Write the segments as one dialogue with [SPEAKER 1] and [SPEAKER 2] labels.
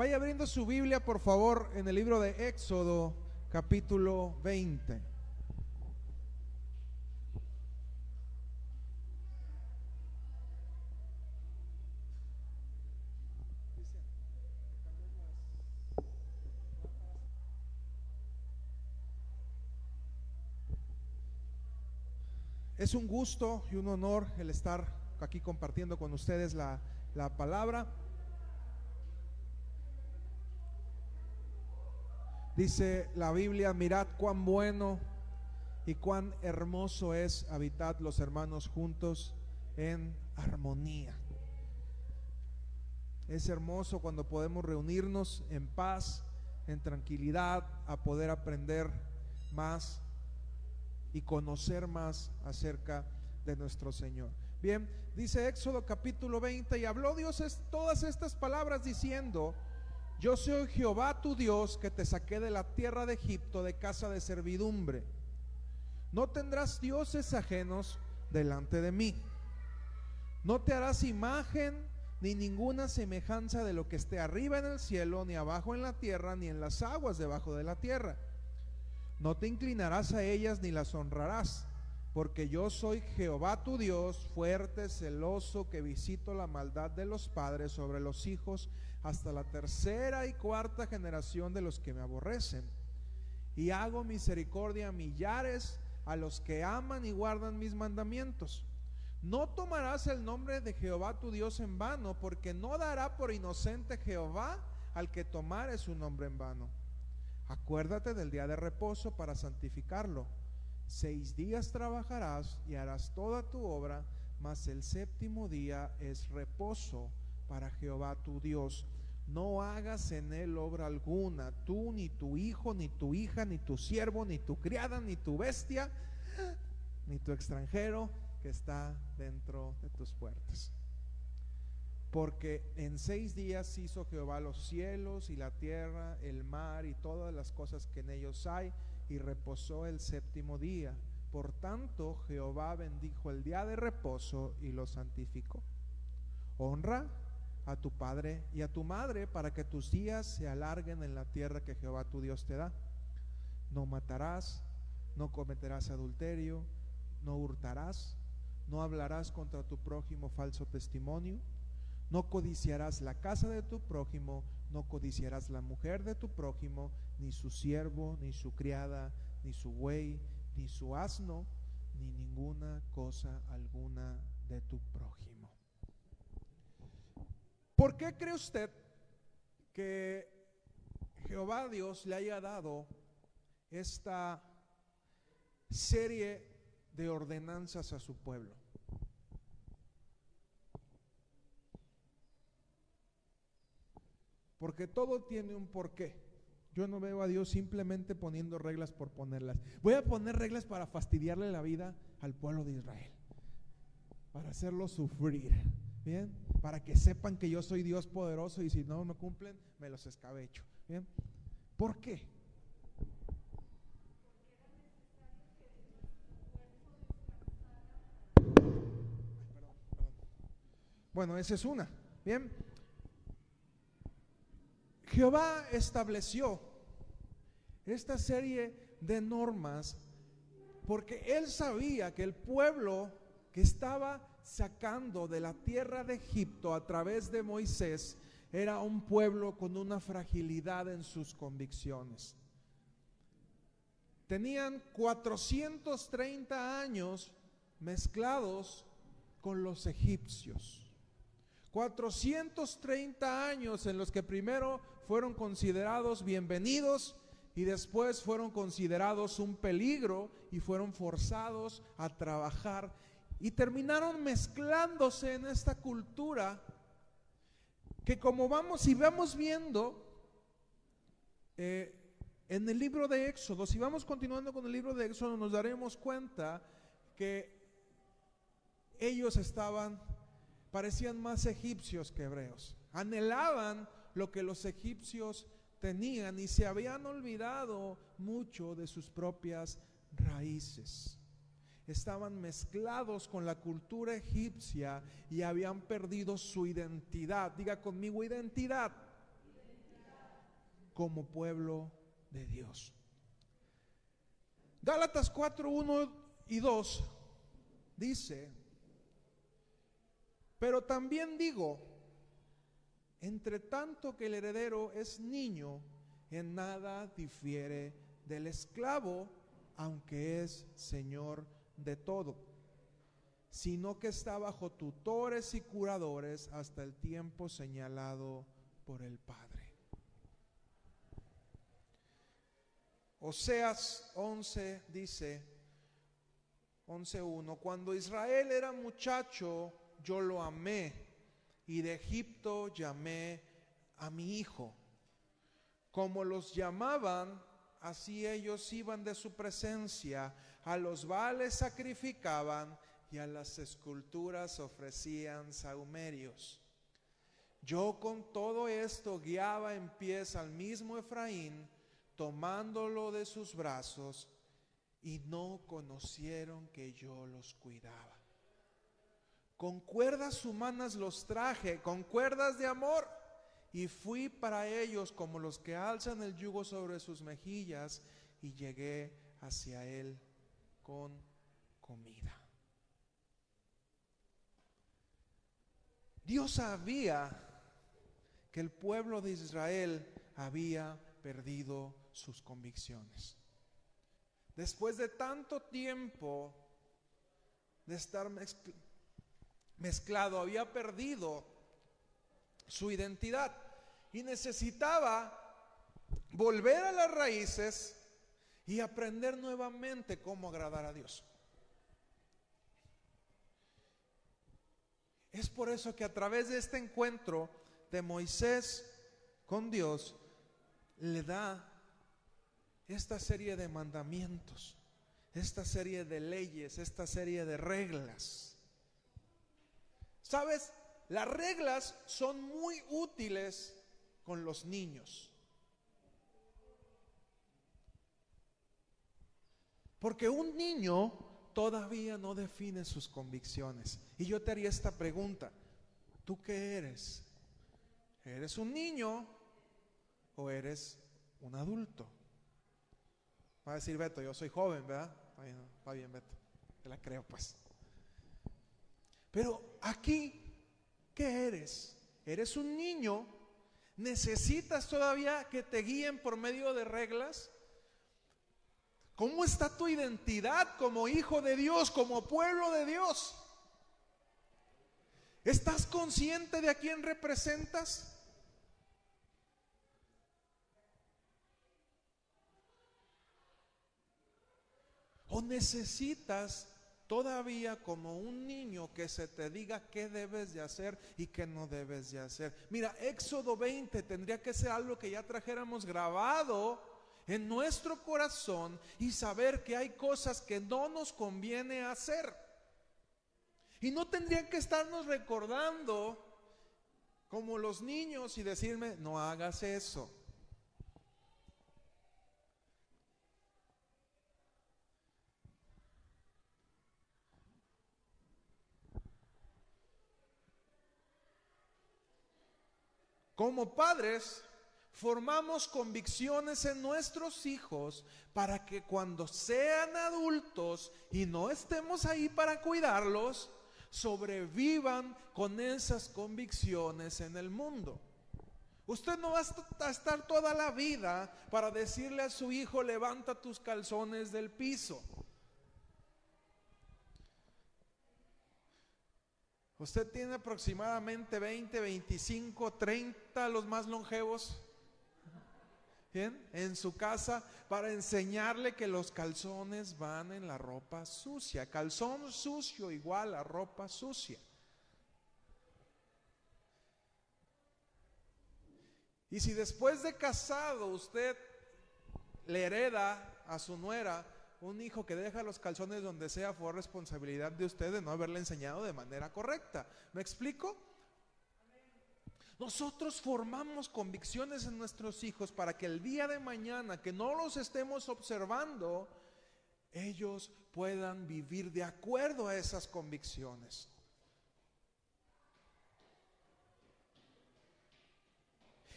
[SPEAKER 1] Vaya abriendo su Biblia, por favor, en el libro de Éxodo, capítulo 20. Es un gusto y un honor el estar aquí compartiendo con ustedes la, la palabra. Dice la Biblia, mirad cuán bueno y cuán hermoso es habitar los hermanos juntos en armonía. Es hermoso cuando podemos reunirnos en paz, en tranquilidad, a poder aprender más y conocer más acerca de nuestro Señor. Bien, dice Éxodo capítulo 20, y habló Dios es, todas estas palabras diciendo, yo soy Jehová tu Dios que te saqué de la tierra de Egipto de casa de servidumbre. No tendrás dioses ajenos delante de mí. No te harás imagen ni ninguna semejanza de lo que esté arriba en el cielo, ni abajo en la tierra, ni en las aguas debajo de la tierra. No te inclinarás a ellas ni las honrarás, porque yo soy Jehová tu Dios, fuerte, celoso, que visito la maldad de los padres sobre los hijos hasta la tercera y cuarta generación de los que me aborrecen. Y hago misericordia a millares a los que aman y guardan mis mandamientos. No tomarás el nombre de Jehová tu Dios en vano, porque no dará por inocente Jehová al que tomare su nombre en vano. Acuérdate del día de reposo para santificarlo. Seis días trabajarás y harás toda tu obra, mas el séptimo día es reposo para Jehová tu Dios. No hagas en él obra alguna, tú, ni tu hijo, ni tu hija, ni tu siervo, ni tu criada, ni tu bestia, ni tu extranjero que está dentro de tus puertas porque en seis días hizo Jehová los cielos y la tierra, el mar y todas las cosas que en ellos hay, y reposó el séptimo día. Por tanto, Jehová bendijo el día de reposo y lo santificó. Honra a tu padre y a tu madre para que tus días se alarguen en la tierra que Jehová tu Dios te da. No matarás, no cometerás adulterio, no hurtarás, no hablarás contra tu prójimo falso testimonio no codiciarás la casa de tu prójimo, no codiciarás la mujer de tu prójimo, ni su siervo, ni su criada, ni su buey, ni su asno, ni ninguna cosa alguna de tu prójimo. ¿Por qué cree usted que Jehová Dios le haya dado esta serie de ordenanzas a su pueblo? Porque todo tiene un porqué. Yo no veo a Dios simplemente poniendo reglas por ponerlas. Voy a poner reglas para fastidiarle la vida al pueblo de Israel. Para hacerlo sufrir. Para que sepan que yo soy Dios poderoso y si no, no cumplen, me los escabecho. Bien. ¿Por qué? Bueno, esa es una. Bien. Jehová estableció esta serie de normas porque él sabía que el pueblo que estaba sacando de la tierra de Egipto a través de Moisés era un pueblo con una fragilidad en sus convicciones. Tenían 430 años mezclados con los egipcios. 430 años en los que primero fueron considerados bienvenidos y después fueron considerados un peligro y fueron forzados a trabajar y terminaron mezclándose en esta cultura que como vamos y vamos viendo eh, en el libro de Éxodo, si vamos continuando con el libro de Éxodo, nos daremos cuenta que ellos estaban parecían más egipcios que hebreos. Anhelaban lo que los egipcios tenían y se habían olvidado mucho de sus propias raíces. Estaban mezclados con la cultura egipcia y habían perdido su identidad. Diga conmigo identidad. como pueblo de Dios. Gálatas 4, 1 y 2 dice, pero también digo, entre tanto que el heredero es niño, en nada difiere del esclavo, aunque es señor de todo, sino que está bajo tutores y curadores hasta el tiempo señalado por el Padre. Oseas 11 dice, 11.1, cuando Israel era muchacho, yo lo amé y de Egipto llamé a mi hijo. Como los llamaban, así ellos iban de su presencia, a los vales sacrificaban y a las esculturas ofrecían saumerios. Yo con todo esto guiaba en pies al mismo Efraín, tomándolo de sus brazos, y no conocieron que yo los cuidaba. Con cuerdas humanas los traje, con cuerdas de amor y fui para ellos como los que alzan el yugo sobre sus mejillas y llegué hacia él con comida. Dios sabía que el pueblo de Israel había perdido sus convicciones. Después de tanto tiempo de estar mezclado, había perdido su identidad y necesitaba volver a las raíces y aprender nuevamente cómo agradar a Dios. Es por eso que a través de este encuentro de Moisés con Dios le da esta serie de mandamientos, esta serie de leyes, esta serie de reglas. ¿Sabes? Las reglas son muy útiles con los niños. Porque un niño todavía no define sus convicciones. Y yo te haría esta pregunta. ¿Tú qué eres? ¿Eres un niño o eres un adulto? Va a decir Beto, yo soy joven, ¿verdad? Está bien, Beto. Te la creo, pues. Pero aquí ¿Qué eres? ¿Eres un niño? ¿Necesitas todavía que te guíen por medio de reglas? ¿Cómo está tu identidad como hijo de Dios, como pueblo de Dios? ¿Estás consciente de a quién representas? ¿O necesitas todavía como un niño que se te diga qué debes de hacer y qué no debes de hacer. Mira, Éxodo 20 tendría que ser algo que ya trajéramos grabado en nuestro corazón y saber que hay cosas que no nos conviene hacer. Y no tendrían que estarnos recordando como los niños y decirme, no hagas eso. Como padres, formamos convicciones en nuestros hijos para que cuando sean adultos y no estemos ahí para cuidarlos, sobrevivan con esas convicciones en el mundo. Usted no va a estar toda la vida para decirle a su hijo, levanta tus calzones del piso. Usted tiene aproximadamente 20, 25, 30 los más longevos. Bien, en su casa para enseñarle que los calzones van en la ropa sucia. Calzón sucio igual a ropa sucia. Y si después de casado usted le hereda a su nuera un hijo que deja los calzones donde sea fue responsabilidad de usted de no haberle enseñado de manera correcta. ¿Me explico? Nosotros formamos convicciones en nuestros hijos para que el día de mañana que no los estemos observando, ellos puedan vivir de acuerdo a esas convicciones.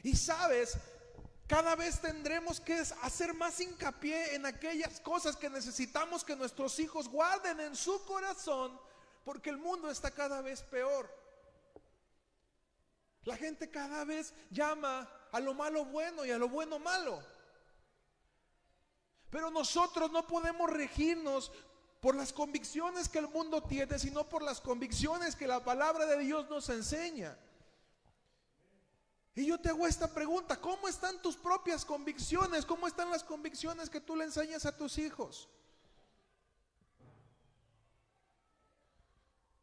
[SPEAKER 1] Y sabes, cada vez tendremos que hacer más hincapié en aquellas cosas que necesitamos que nuestros hijos guarden en su corazón, porque el mundo está cada vez peor. La gente cada vez llama a lo malo bueno y a lo bueno malo. Pero nosotros no podemos regirnos por las convicciones que el mundo tiene, sino por las convicciones que la palabra de Dios nos enseña. Y yo te hago esta pregunta, ¿cómo están tus propias convicciones? ¿Cómo están las convicciones que tú le enseñas a tus hijos?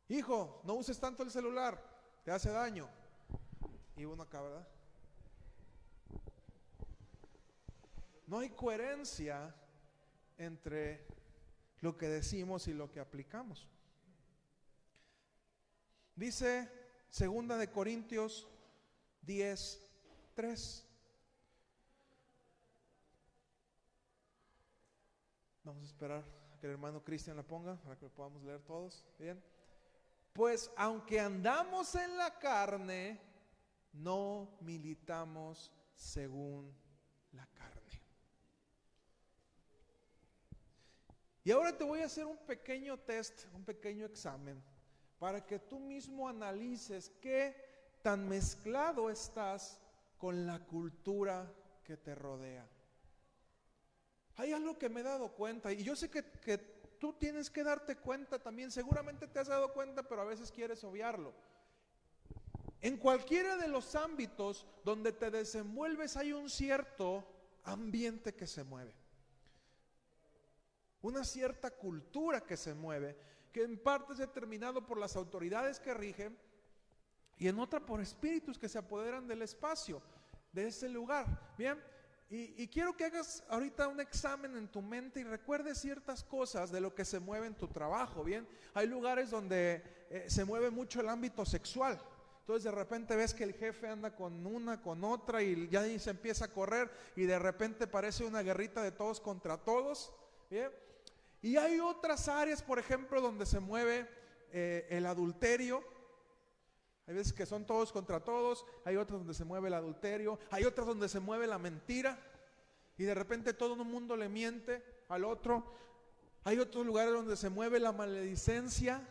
[SPEAKER 1] Hijo, no uses tanto el celular, te hace daño. Y uno acá, ¿verdad? No hay coherencia entre lo que decimos y lo que aplicamos. Dice segunda de Corintios 10, 3. Vamos a esperar a que el hermano Cristian la ponga para que lo podamos leer todos. Bien. Pues aunque andamos en la carne, no militamos según la carne. Y ahora te voy a hacer un pequeño test, un pequeño examen, para que tú mismo analices qué tan mezclado estás con la cultura que te rodea. Hay algo que me he dado cuenta y yo sé que, que, tú tienes que darte cuenta también, seguramente te has dado cuenta, pero a veces quieres obviarlo. En cualquiera de los ámbitos donde te desenvuelves hay un cierto ambiente que se mueve. Una cierta cultura que se mueve, que en parte es determinado por las autoridades que rigen, y en otra por espíritus que se apoderan del espacio, de ese lugar. Bien, y, quiero que hagas ahorita un examen en tu mente y recuerdes ciertas cosas de lo que se mueve en tu trabajo. Bien, hay lugares donde eh, se mueve mucho el ámbito sexual. Entonces de repente ves que el jefe anda con una, con otra y ya se empieza a correr y de repente parece una guerrita de todos contra todos. Bien. Y hay otras áreas, por ejemplo, donde se mueve eh, el adulterio hay veces que son todos contra todos, hay otras donde se mueve el adulterio, hay otras donde se mueve la mentira y de repente todo el mundo le miente al otro. Hay otros lugares donde se mueve la maledicencia.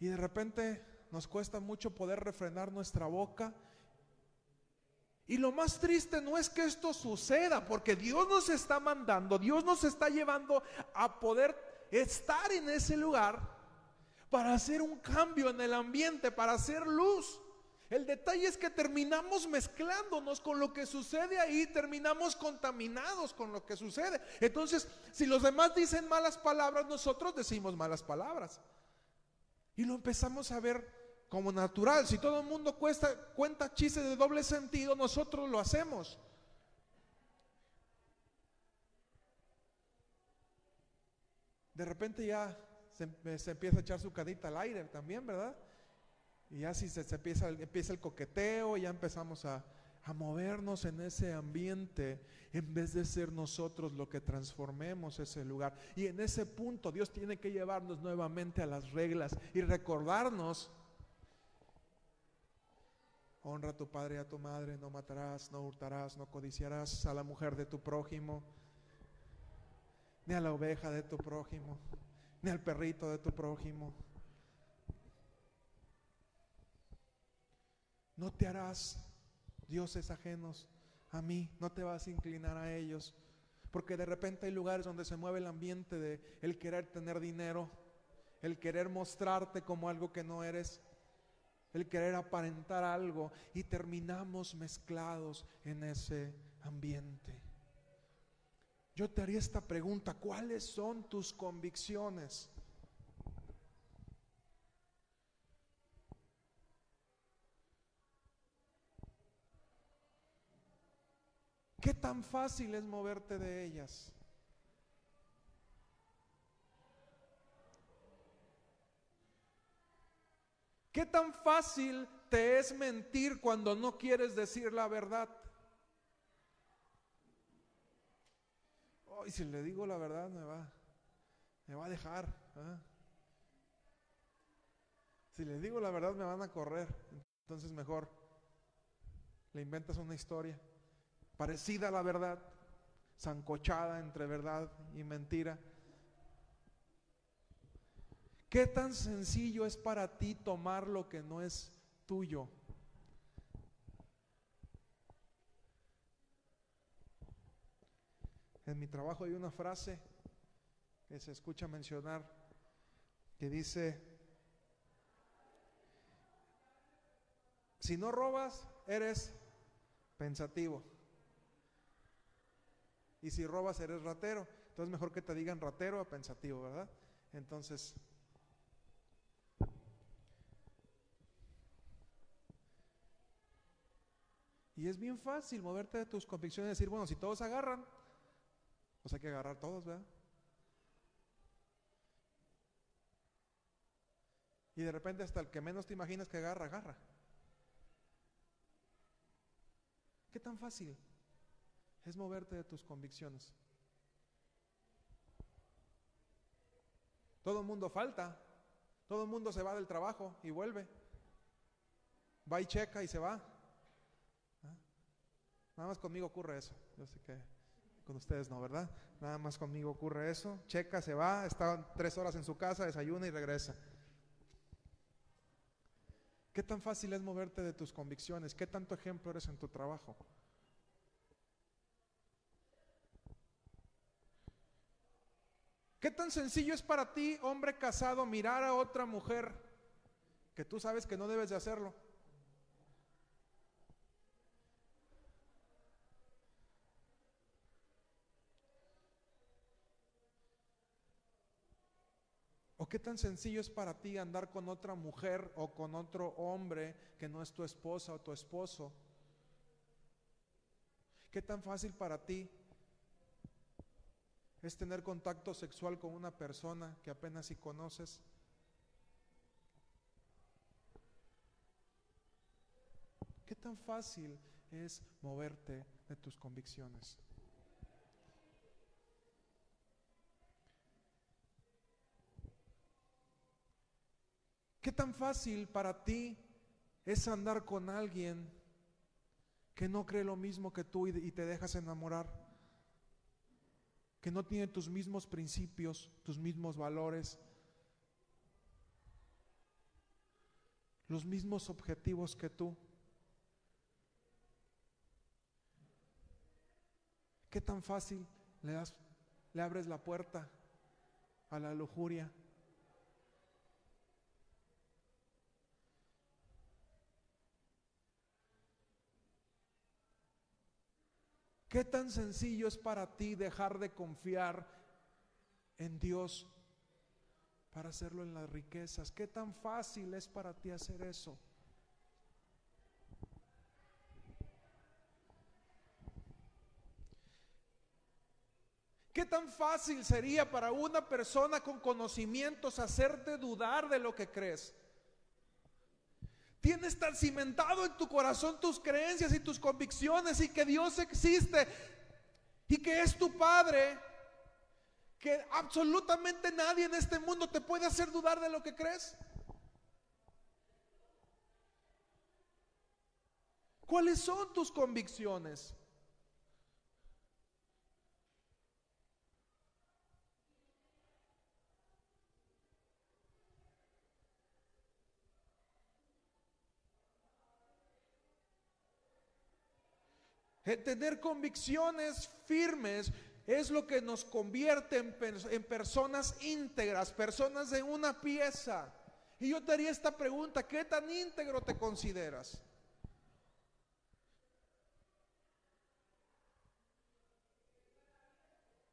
[SPEAKER 1] Y de repente nos cuesta mucho poder refrenar nuestra boca. Y lo más triste no es que esto suceda, porque Dios nos está mandando, Dios nos está llevando a poder estar en ese lugar para hacer un cambio en el ambiente, para hacer luz. El detalle es que terminamos mezclándonos con lo que sucede ahí, terminamos contaminados con lo que sucede. Entonces, si los demás dicen malas palabras, nosotros decimos malas palabras. Y lo empezamos a ver como natural. Si todo el mundo cuesta, cuenta chistes de doble sentido, nosotros lo hacemos. de repente ya se, empieza a echar su cadita al aire también, ¿verdad? Y ya si se, empieza, empieza el coqueteo, ya empezamos a, a movernos en ese ambiente en vez de ser nosotros lo que transformemos ese lugar. Y en ese punto Dios tiene que llevarnos nuevamente a las reglas y recordarnos, honra a tu padre y a tu madre, no matarás, no hurtarás, no codiciarás a la mujer de tu prójimo ni a la oveja de tu prójimo, ni al perrito de tu prójimo. No te harás dioses ajenos a mí, no te vas a inclinar a ellos, porque de repente hay lugares donde se mueve el ambiente de el querer tener dinero, el querer mostrarte como algo que no eres, el querer aparentar algo y terminamos mezclados en ese ambiente. Yo te haría esta pregunta, ¿cuáles son tus convicciones? ¿Qué tan fácil es moverte de ellas? ¿Qué tan fácil te es mentir cuando no quieres decir la verdad? y si le digo la verdad me va, me va a dejar. ¿ah? Si les digo la verdad me van a correr. Entonces mejor le inventas una historia parecida a la verdad, zancochada entre verdad y mentira. ¿Qué tan sencillo es para ti tomar lo que no es tuyo? En mi trabajo hay una frase que se escucha mencionar que dice, si no robas, eres pensativo. Y si robas, eres ratero. Entonces mejor que te digan ratero a pensativo, ¿verdad? Entonces, y es bien fácil moverte de tus convicciones y decir, bueno, si todos agarran, pues hay que agarrar todos, ¿verdad? Y de repente hasta el que menos te imaginas que agarra, agarra. ¿Qué tan fácil es moverte de tus convicciones? Todo el mundo falta, todo el mundo se va del trabajo y vuelve. Va y checa y se va. ¿Ah? Nada más conmigo ocurre eso. Yo sé que con ustedes no, ¿verdad? Nada más conmigo ocurre eso. Checa, se va, está tres horas en su casa, desayuna y regresa. ¿Qué tan fácil es moverte de tus convicciones? ¿Qué tanto ejemplo eres en tu trabajo? ¿Qué tan sencillo es para ti, hombre casado, mirar a otra mujer que tú sabes que no debes de hacerlo? ¿O qué tan sencillo es para ti andar con otra mujer o con otro hombre que no es tu esposa o tu esposo? ¿Qué tan fácil para ti es tener contacto sexual con una persona que apenas si conoces? ¿Qué tan fácil es moverte de tus convicciones? ¿Qué tan fácil para ti es andar con alguien que no cree lo mismo que tú y te dejas enamorar? Que no tiene tus mismos principios, tus mismos valores, los mismos objetivos que tú. ¿Qué tan fácil le, das, le abres la puerta a la lujuria? ¿Qué tan sencillo es para ti dejar de confiar en Dios para hacerlo en las riquezas? ¿Qué tan fácil es para ti hacer eso? ¿Qué tan fácil sería para una persona con conocimientos hacerte dudar de lo que crees? Tienes tan cimentado en tu corazón tus creencias y tus convicciones y que Dios existe y que es tu Padre, que absolutamente nadie en este mundo te puede hacer dudar de lo que crees. ¿Cuáles son tus convicciones? Tener convicciones firmes es lo que nos convierte en, en, personas íntegras, personas de una pieza. Y yo te haría esta pregunta, ¿qué tan íntegro te consideras?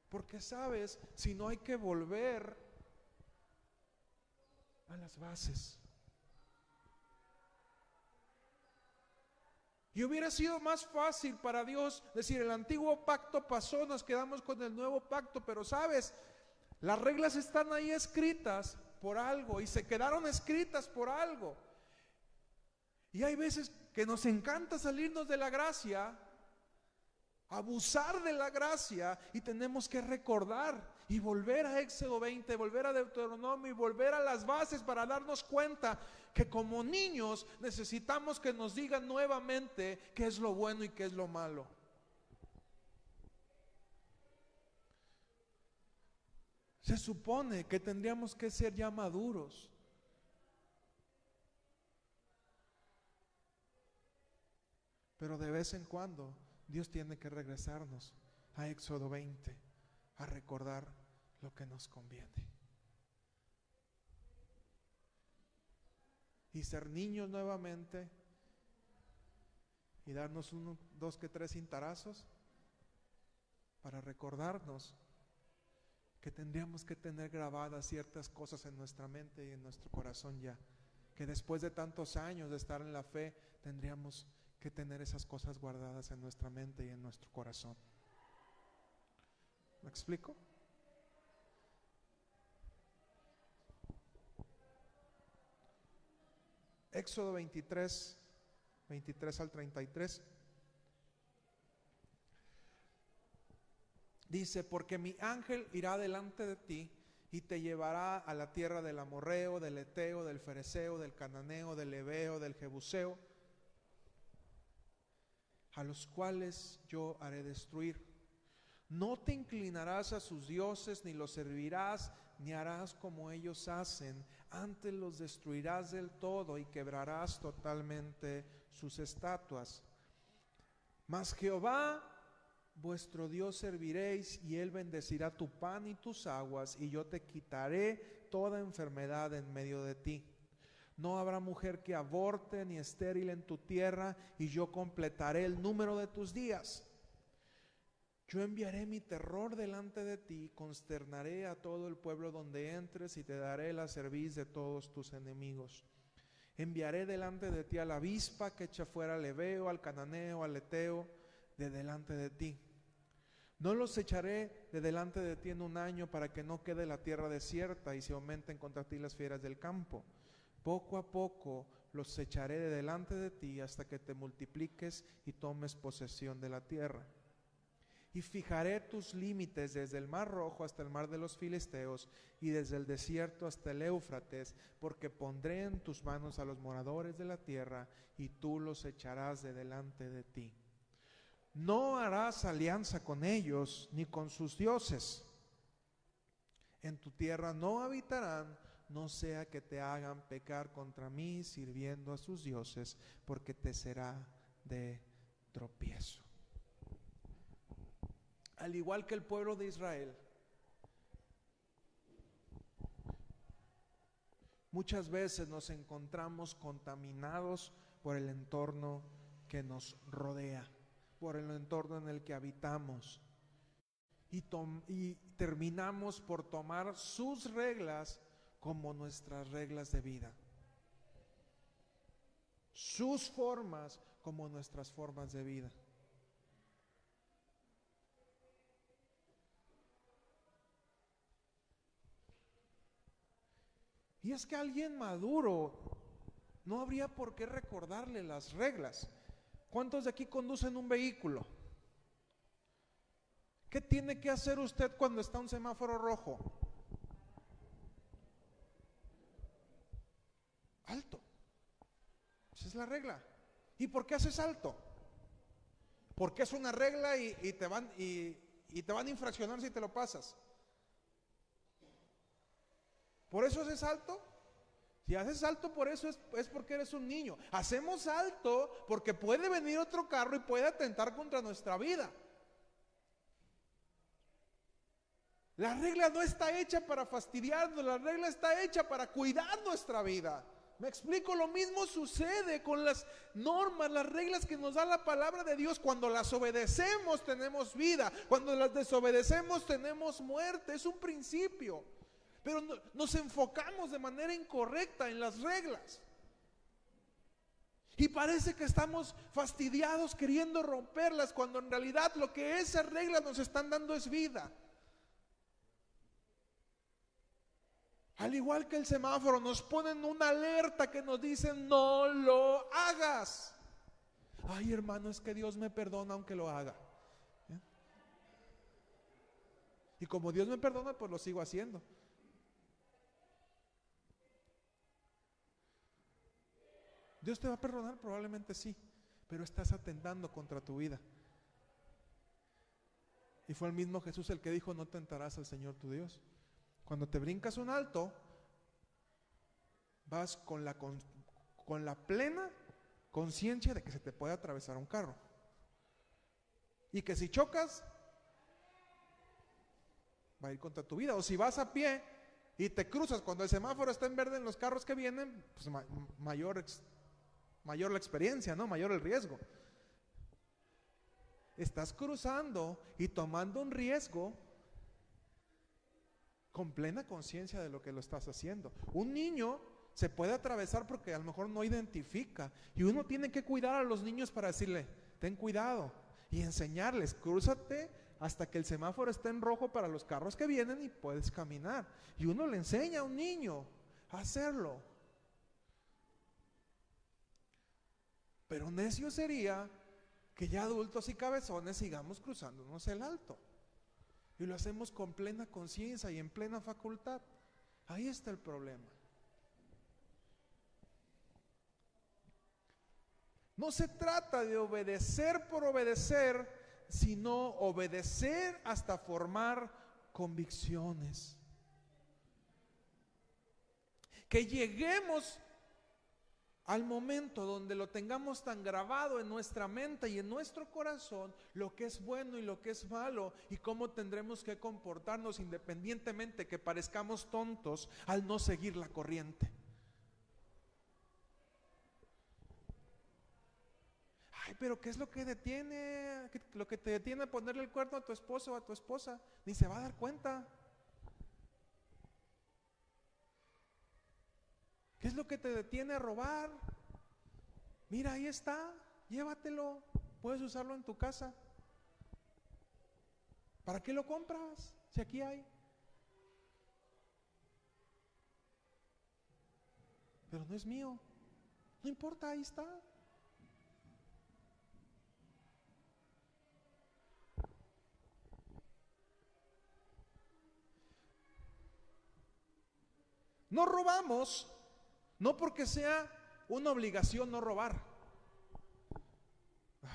[SPEAKER 1] Porque sabes, si no hay que volver a las bases. Y hubiera sido más fácil para Dios decir, el antiguo pacto pasó, nos quedamos con el nuevo pacto, pero sabes, las reglas están ahí escritas por algo y se quedaron escritas por algo. Y hay veces que nos encanta salirnos de la gracia, abusar de la gracia y tenemos que recordar y volver a Éxodo 20, volver a Deuteronomio y volver a las bases para darnos cuenta que como niños necesitamos que nos digan nuevamente qué es lo bueno y qué es lo malo. Se supone que tendríamos que ser ya maduros. Pero de vez en cuando Dios tiene que regresarnos a Éxodo 20 a recordar lo que nos conviene. Y ser niños nuevamente y darnos uno, dos que tres cintarazos para recordarnos que tendríamos que tener grabadas ciertas cosas en nuestra mente y en nuestro corazón ya. Que después de tantos años de estar en la fe, tendríamos que tener esas cosas guardadas en nuestra mente y en nuestro corazón. ¿Me explico? Éxodo 23, 23 al 33. Dice, porque mi ángel irá delante de ti y te llevará a la tierra del amorreo, del eteo, del fereceo, del cananeo, del ebeo, del jebuseo, a los cuales yo haré destruir. No te inclinarás a sus dioses, ni los servirás, ni harás como ellos hacen. Antes los destruirás del todo y quebrarás totalmente sus estatuas. Mas Jehová vuestro Dios serviréis y él bendecirá tu pan y tus aguas y yo te quitaré toda enfermedad en medio de ti. No habrá mujer que aborte ni estéril en tu tierra y yo completaré el número de tus días. Yo enviaré mi terror delante de ti, consternaré a todo el pueblo donde entres y te daré la cerviz de todos tus enemigos. Enviaré delante de ti a la avispa que echa fuera al Ebeo, al Cananeo, al Eteo, de delante de ti. No los echaré de delante de ti en un año para que no quede la tierra desierta y se aumenten contra ti las fieras del campo. Poco a poco los echaré de delante de ti hasta que te multipliques y tomes posesión de la tierra y fijaré tus límites desde el mar rojo hasta el mar de los filisteos y desde el desierto hasta el Éufrates, porque pondré en tus manos a los moradores de la tierra y tú los echarás de delante de ti. No harás alianza con ellos ni con sus dioses. En tu tierra no habitarán, no sea que te hagan pecar contra mí sirviendo a sus dioses, porque te será de tropiezo al igual que el pueblo de Israel, muchas veces nos encontramos contaminados por el entorno que nos rodea, por el entorno en el que habitamos. Y, y, terminamos por tomar sus reglas como nuestras reglas de vida. Sus formas como nuestras formas de vida. Y es que alguien maduro no habría por qué recordarle las reglas. ¿Cuántos de aquí conducen un vehículo? ¿Qué tiene que hacer usted cuando está un semáforo rojo? Alto. Esa es la regla. ¿Y por qué haces alto? Porque es una regla y, te, van, y te van a infraccionar si te lo pasas. ¿Por eso haces salto? Si haces salto por eso es, es, porque eres un niño. Hacemos salto porque puede venir otro carro y puede atentar contra nuestra vida. La regla no está hecha para fastidiarnos, la regla está hecha para cuidar nuestra vida. Me explico, lo mismo sucede con las normas, las reglas que nos da la palabra de Dios. Cuando las obedecemos tenemos vida, cuando las desobedecemos tenemos muerte, es un principio. Pero nos enfocamos de manera incorrecta en las reglas. Y parece que estamos fastidiados queriendo romperlas cuando en realidad lo que esas reglas nos están dando es vida. Al igual que el semáforo, nos ponen una alerta que nos dicen no lo hagas. Ay hermano, es que Dios me perdona aunque lo haga. Y como Dios me perdona, pues lo sigo haciendo. Dios te va a perdonar, probablemente sí, pero estás atentando contra tu vida. Y fue el mismo Jesús el que dijo, no tentarás al Señor tu Dios. Cuando te brincas un alto, vas con la, con, con la plena conciencia de que se te puede atravesar un carro. Y que si chocas, va a ir contra tu vida. O si vas a pie y te cruzas cuando el semáforo está en verde en los carros que vienen, pues mayor, mayor la experiencia, ¿no? Mayor el riesgo. Estás cruzando y tomando un riesgo con plena conciencia de lo que lo estás haciendo. Un niño se puede atravesar porque a lo mejor no identifica. Y uno tiene que cuidar a los niños para decirle, ten cuidado y enseñarles, crúzate hasta que el semáforo esté en rojo para los carros que vienen y puedes caminar. Y uno le enseña a un niño a hacerlo. Pero necio sería que ya adultos y cabezones sigamos cruzándonos el alto. Y lo hacemos con plena conciencia y en plena facultad. Ahí está el problema. No se trata de obedecer por obedecer, sino obedecer hasta formar convicciones. Que lleguemos al momento donde lo tengamos tan grabado en nuestra mente y en nuestro corazón, lo que es bueno y lo que es malo, y cómo tendremos que comportarnos independientemente que parezcamos tontos al no seguir la corriente. Ay, pero ¿qué es lo que detiene? Lo que te detiene ponerle el cuerno a tu esposo o a tu esposa. Ni se va a dar cuenta. Es lo que te detiene a robar? Mira, ahí está. Llévatelo. Puedes usarlo en tu casa. ¿Para qué lo compras? Si aquí hay. Pero no es mío. No importa, ahí está. No robamos, no porque sea una obligación no robar.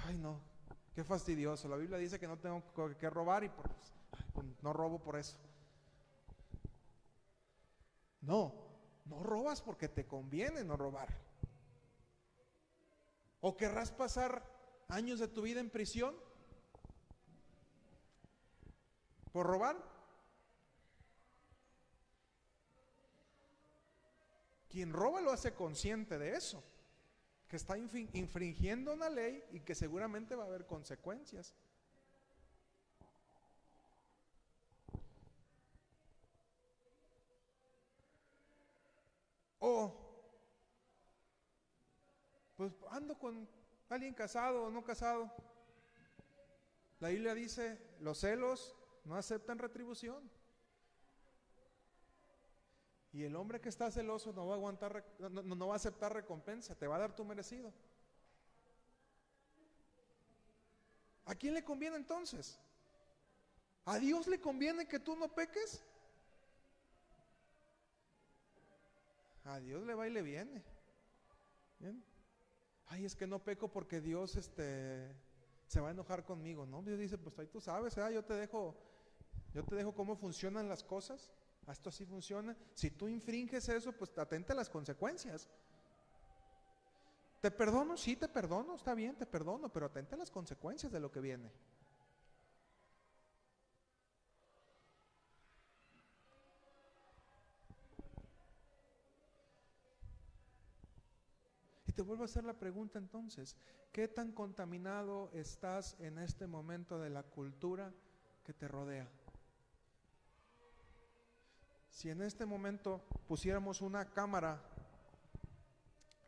[SPEAKER 1] Ay, no, qué fastidioso. La Biblia dice que no tengo que robar y pues, pues, no robo por eso. No, no robas porque te conviene no robar. ¿O querrás pasar años de tu vida en prisión por robar? Quien roba lo hace consciente de eso, que está infringiendo una ley y que seguramente va a haber consecuencias. O, pues ando con alguien casado o no casado. La Biblia dice, los celos no aceptan retribución. Y el hombre que está celoso no va a aguantar, no, va a aceptar recompensa, te va a dar tu merecido. ¿A quién le conviene entonces? ¿A Dios le conviene que tú no peques? A Dios le va y le viene. ¿Bien? Ay, es que no peco porque Dios este, se va a enojar conmigo. No, Dios dice, pues ahí tú sabes, yo te dejo, yo te dejo cómo funcionan las cosas. Esto así funciona. Si tú infringes eso, pues atente a las consecuencias. ¿Te perdono? Sí, te perdono, está bien, te perdono, pero atente a las consecuencias de lo que viene. Y te vuelvo a hacer la pregunta entonces, ¿qué tan contaminado estás en este momento de la cultura que te rodea? Si en este momento pusiéramos una cámara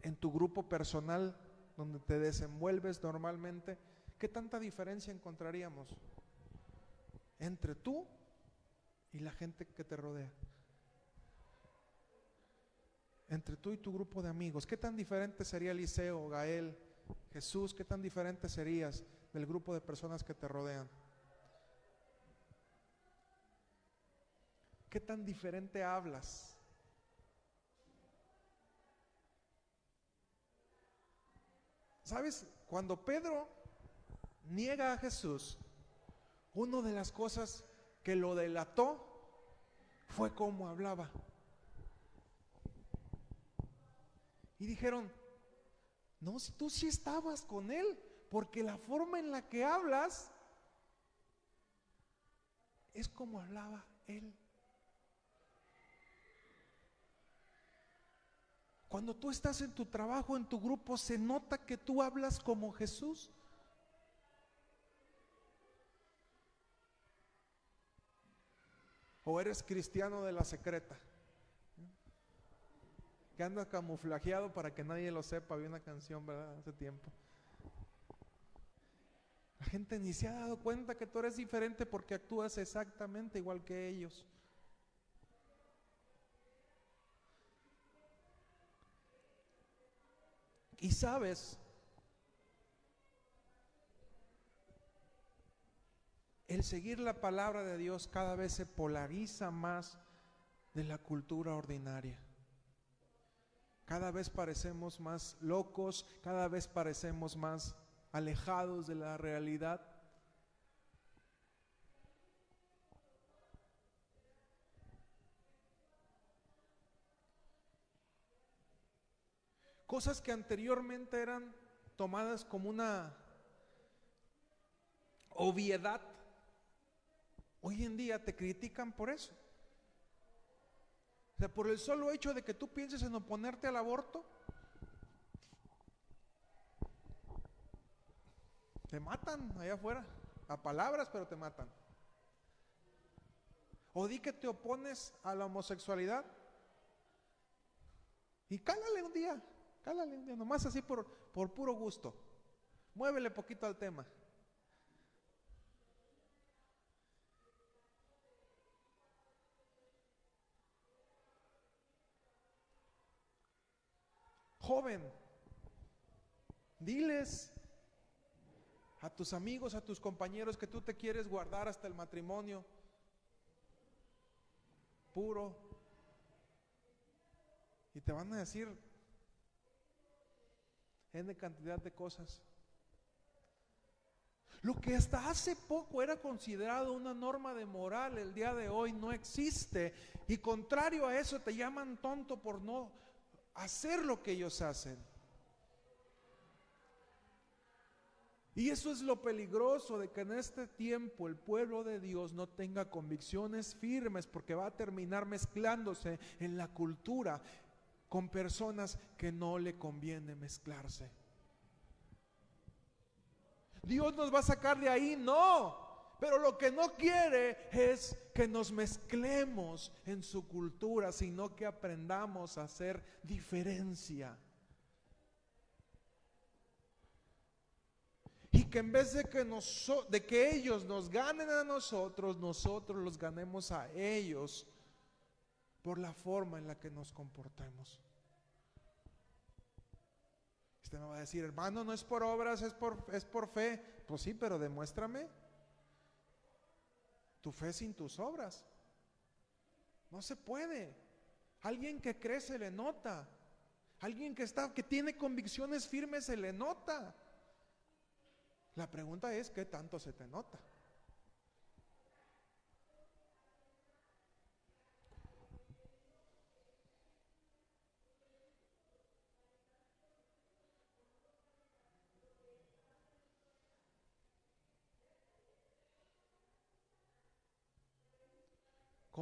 [SPEAKER 1] en tu grupo personal donde te desenvuelves normalmente, ¿qué tanta diferencia encontraríamos entre tú y la gente que te rodea? Entre tú y tu grupo de amigos, ¿qué tan diferente sería Eliseo, Gael, Jesús? ¿Qué tan diferente serías del grupo de personas que te rodean? ¿Qué tan diferente hablas? ¿Sabes? Cuando Pedro niega a Jesús, una de las cosas que lo delató fue cómo hablaba. Y dijeron, no, tú sí estabas con él, porque la forma en la que hablas es como hablaba él. Cuando tú estás en tu trabajo, en tu grupo, se nota que tú hablas como Jesús. O eres cristiano de la secreta. Que anda camuflajeado para que nadie lo sepa. Había una canción, ¿verdad? Hace tiempo. La gente ni se ha dado cuenta que tú eres diferente porque actúas exactamente igual que ellos. Y sabes, el seguir la palabra de Dios cada vez se polariza más de la cultura ordinaria. Cada vez parecemos más locos, cada vez parecemos más alejados de la realidad. Cosas que anteriormente eran tomadas como una obviedad, hoy en día te critican por eso. O sea, por el solo hecho de que tú pienses en oponerte al aborto, te matan allá afuera, a palabras, pero te matan. O di que te opones a la homosexualidad y cálale un día, cálale nomás así por, por puro gusto. Muévele poquito al tema. Joven, diles a tus amigos, a tus compañeros que tú te quieres guardar hasta el matrimonio puro. Y te van a decir N cantidad de cosas. Lo que hasta hace poco era considerado una norma de moral, el día de hoy no existe. Y contrario a eso te llaman tonto por no hacer lo que ellos hacen. Y eso es lo peligroso de que en este tiempo el pueblo de Dios no tenga convicciones firmes porque va a terminar mezclándose en la cultura con personas que no le conviene mezclarse. Dios nos va a sacar de ahí, no. Pero lo que no quiere es que nos mezclemos en su cultura, sino que aprendamos a hacer diferencia. Y que en vez de que, ellos nos ganen a nosotros, nosotros los ganemos a ellos por la forma en la que nos comportemos. Usted me va a decir, hermano, no es por obras, es por, es por fe. Pues sí, pero demuéstrame tu fe sin tus obras. No se puede. Alguien que cree se le nota. Alguien que está que tiene convicciones firmes se le nota. La pregunta es, ¿qué tanto se te nota?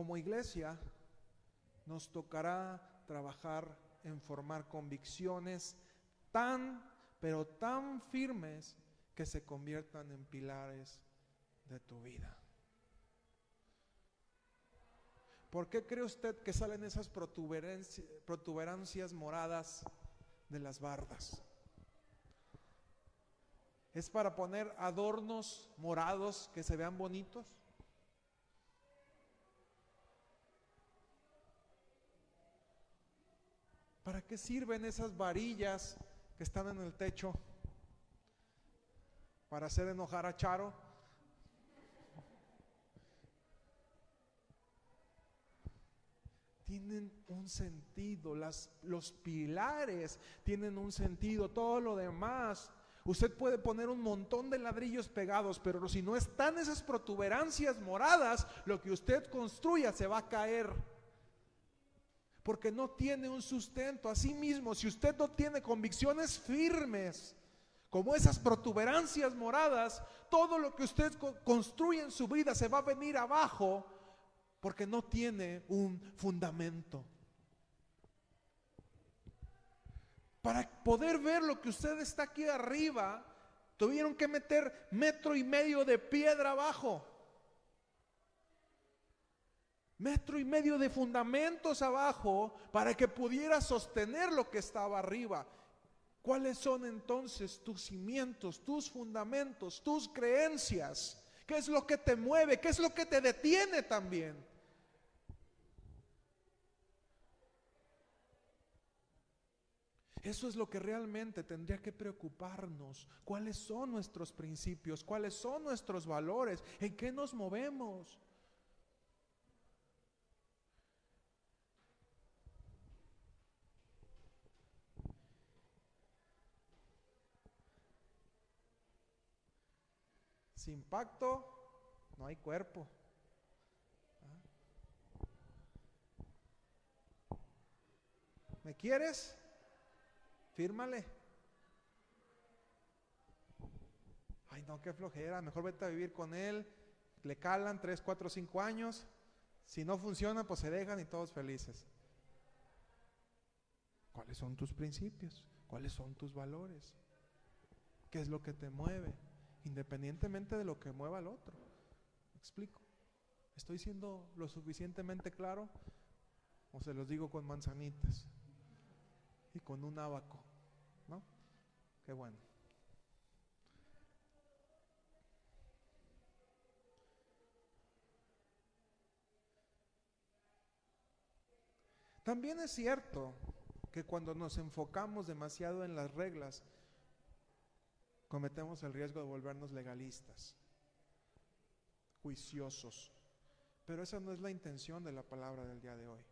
[SPEAKER 1] Como iglesia nos tocará trabajar en formar convicciones tan, pero tan firmes que se conviertan en pilares de tu vida. ¿Por qué cree usted que salen esas protuberancias, moradas de las bardas? ¿Es para poner adornos morados que se vean bonitos? ¿Para qué sirven esas varillas que están en el techo? para hacer enojar a Charo. tienen un sentido, las, los pilares tienen un sentido, todo lo demás. Usted puede poner un montón de ladrillos pegados, pero si no están esas protuberancias moradas, lo que usted construya se va a caer. Porque no tiene un sustento. Asimismo, si usted no tiene convicciones firmes, como esas protuberancias moradas, todo lo que usted construye en su vida se va a venir abajo porque no tiene un fundamento. Para poder ver lo que usted está aquí arriba, tuvieron que meter metro y medio de piedra abajo. Metro y medio de fundamentos abajo para que pudiera sostener lo que estaba arriba. ¿Cuáles son entonces tus cimientos, tus fundamentos, tus creencias? ¿Qué es lo que te mueve? ¿Qué es lo que te detiene también? Eso es lo que realmente tendría que preocuparnos. ¿Cuáles son nuestros principios? ¿Cuáles son nuestros valores? ¿En qué nos movemos? Sin pacto no hay cuerpo. ¿Me quieres? Fírmale. Ay, no, qué flojera. Mejor vete a vivir con él. Le calan 3, 4, 5 años. Si no funciona, pues se dejan y todos felices. ¿Cuáles son tus principios? ¿Cuáles son tus valores? ¿Qué es lo que te mueve? Independientemente de lo que mueva al otro. ¿Me explico? ¿Estoy siendo lo suficientemente claro? O se los digo con manzanitas y con un abaco, ¿no? Qué bueno. También es cierto que cuando nos enfocamos demasiado en las reglas, cometemos el riesgo de volvernos legalistas, juiciosos. Pero esa no es la intención de la palabra del día de hoy.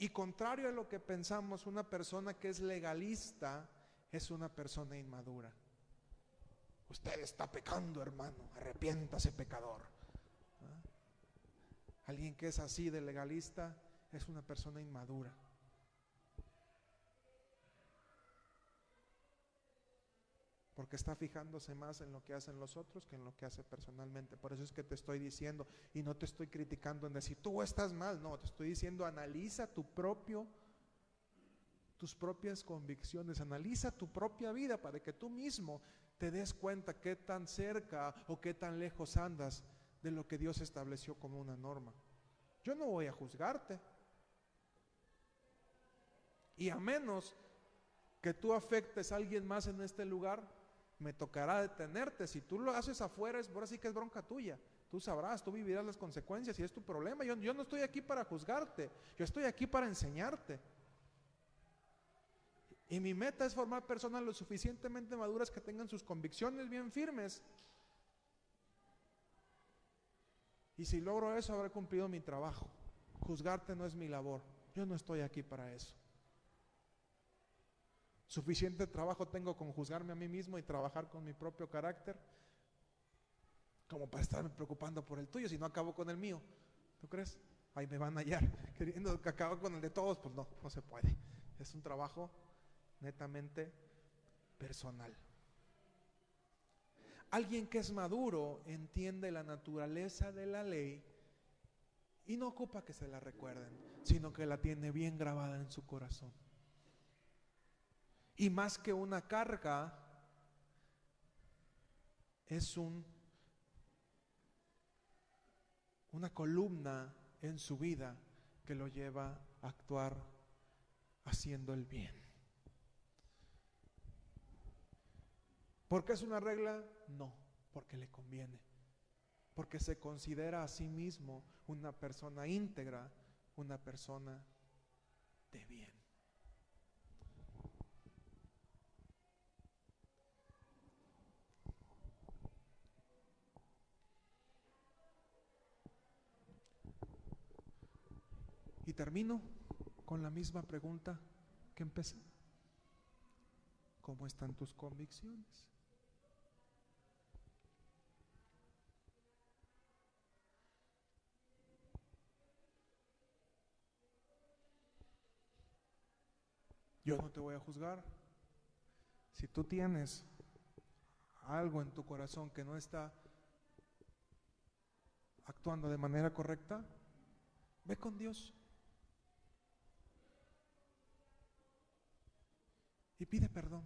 [SPEAKER 1] Y contrario a lo que pensamos, una persona que es legalista es una persona inmadura. Usted está pecando, hermano, arrepiéntase pecador. ¿Ah? Alguien que es así de legalista es una persona inmadura. Porque está fijándose más en lo que hacen los otros que en lo que hace personalmente. Por eso es que te estoy diciendo y no te estoy criticando en decir tú estás mal, no, te estoy diciendo analiza tu propio tus propias convicciones, analiza tu propia vida para que tú mismo te des cuenta qué tan cerca o qué tan lejos andas de lo que Dios estableció como una norma. Yo no voy a juzgarte. Y a menos que tú afectes a alguien más en este lugar, me tocará detenerte. Si tú lo haces afuera, es por así que es bronca tuya. Tú sabrás, tú vivirás las consecuencias y es tu problema. Yo, yo no estoy aquí para juzgarte, yo estoy aquí para enseñarte. Y mi meta es formar personas lo suficientemente maduras que tengan sus convicciones bien firmes. Y si logro eso, habré cumplido mi trabajo. Juzgarte no es mi labor. Yo no estoy aquí para eso. Suficiente trabajo tengo con juzgarme a mí mismo y trabajar con mi propio carácter como para estarme preocupando por el tuyo si no acabo con el mío. ¿Tú crees? Ahí me van a hallar queriendo que acabe con el de todos. Pues no, no se puede. Es un trabajo netamente personal. Alguien que es maduro entiende la naturaleza de la ley y no ocupa que se la recuerden, sino que la tiene bien grabada en su corazón. Y más que una carga, es un, una columna en su vida que lo lleva a actuar haciendo el bien. ¿Por qué es una regla? No, porque le conviene. Porque se considera a sí mismo una persona íntegra, una persona de bien. Y termino con la misma pregunta que empecé. ¿Cómo están tus convicciones? Yo no te voy a juzgar. Si tú tienes algo en tu corazón que no está actuando de manera correcta, ve con Dios. Y pide perdón.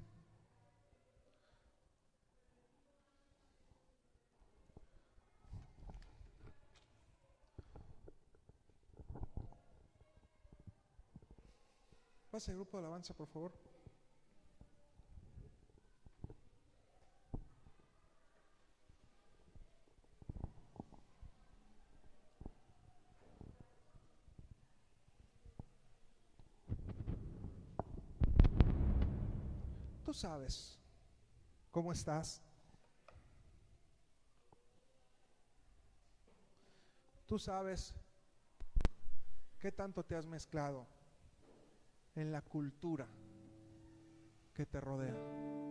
[SPEAKER 1] Pase el grupo de alabanza, por favor. Sabes cómo estás. Tú sabes qué tanto te has mezclado en la cultura que te rodea.